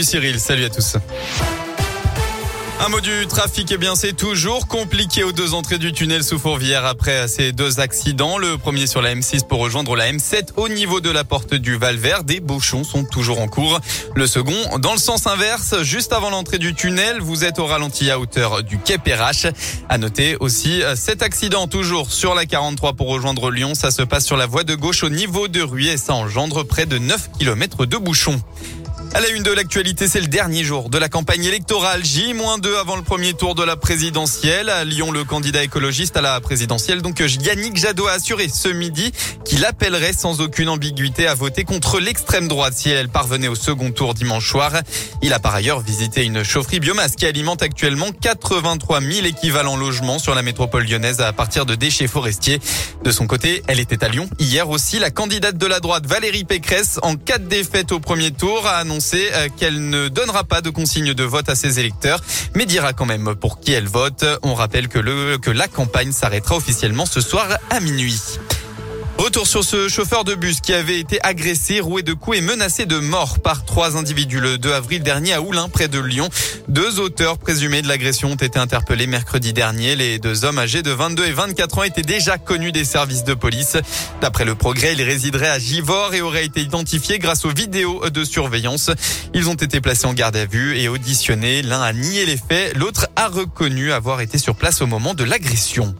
Cyril, salut à tous. Un mot du trafic, eh bien, c'est toujours compliqué aux deux entrées du tunnel sous Fourvière après ces deux accidents. Le premier sur la M6 pour rejoindre la M7 au niveau de la porte du Val-Vert. Des bouchons sont toujours en cours. Le second, dans le sens inverse, juste avant l'entrée du tunnel, vous êtes au ralenti à hauteur du Quai Perrache. À noter aussi cet accident toujours sur la 43 pour rejoindre Lyon. Ça se passe sur la voie de gauche au niveau de Ruy et ça engendre près de 9 km de bouchons. À la une de l'actualité, c'est le dernier jour de la campagne électorale. J-2 avant le premier tour de la présidentielle. À Lyon, le candidat écologiste à la présidentielle, donc Yannick Jadot a assuré ce midi qu'il appellerait sans aucune ambiguïté à voter contre l'extrême droite si elle parvenait au second tour dimanche soir. Il a par ailleurs visité une chaufferie biomasse qui alimente actuellement 83 000 équivalents logements sur la métropole lyonnaise à partir de déchets forestiers. De son côté, elle était à Lyon hier aussi. La candidate de la droite Valérie Pécresse, en cas de défaite au premier tour, a annoncé annoncé euh, qu'elle ne donnera pas de consigne de vote à ses électeurs, mais dira quand même pour qui elle vote. On rappelle que, le, que la campagne s'arrêtera officiellement ce soir à minuit. Retour sur ce chauffeur de bus qui avait été agressé, roué de coups et menacé de mort par trois individus le 2 avril dernier à Oulin, près de Lyon. Deux auteurs présumés de l'agression ont été interpellés mercredi dernier. Les deux hommes âgés de 22 et 24 ans étaient déjà connus des services de police. D'après le progrès, ils résideraient à Givors et auraient été identifiés grâce aux vidéos de surveillance. Ils ont été placés en garde à vue et auditionnés. L'un a nié les faits, l'autre a reconnu avoir été sur place au moment de l'agression.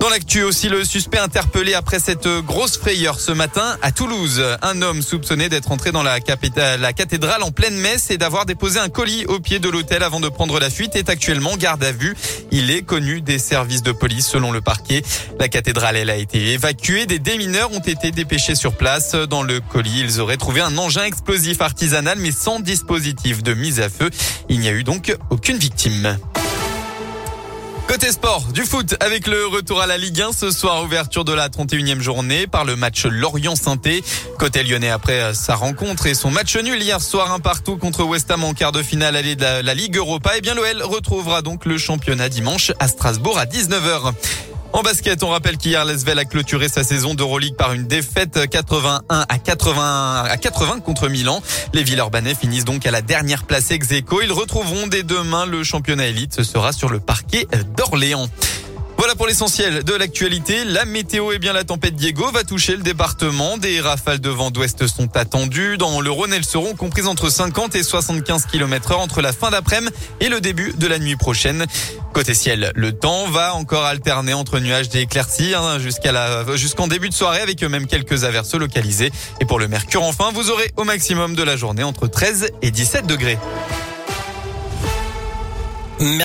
Dans l'actu aussi, le suspect interpellé après cette grosse frayeur ce matin à Toulouse. Un homme soupçonné d'être entré dans la, la cathédrale en pleine messe et d'avoir déposé un colis au pied de l'hôtel avant de prendre la fuite est actuellement garde à vue. Il est connu des services de police selon le parquet. La cathédrale, elle a été évacuée. Des démineurs ont été dépêchés sur place. Dans le colis, ils auraient trouvé un engin explosif artisanal mais sans dispositif de mise à feu. Il n'y a eu donc aucune victime. Côté sport, du foot avec le retour à la Ligue 1 ce soir, ouverture de la 31e journée par le match Lorient-Sainté. Côté lyonnais après sa rencontre et son match nul hier soir un partout contre West Ham en quart de finale allée de la, la Ligue Europa. Et eh bien l'OL retrouvera donc le championnat dimanche à Strasbourg à 19h. En basket, on rappelle qu'hier, l'Esvel a clôturé sa saison d'Euroleague par une défaite 81 à 80 à 80 contre Milan. Les Villeurbanais finissent donc à la dernière place ex -aequo. Ils retrouveront dès demain le championnat élite. Ce sera sur le parquet d'Orléans. Voilà pour l'essentiel de l'actualité. La météo, eh bien, la tempête Diego va toucher le département. Des rafales de vent d'ouest sont attendues. Dans le Rhône, elles seront comprises entre 50 et 75 km heure entre la fin d'après-midi et le début de la nuit prochaine. Côté ciel, le temps va encore alterner entre nuages et éclaircies hein, jusqu'à la, jusqu'en début de soirée avec même quelques averses localisées. Et pour le mercure, enfin, vous aurez au maximum de la journée entre 13 et 17 degrés.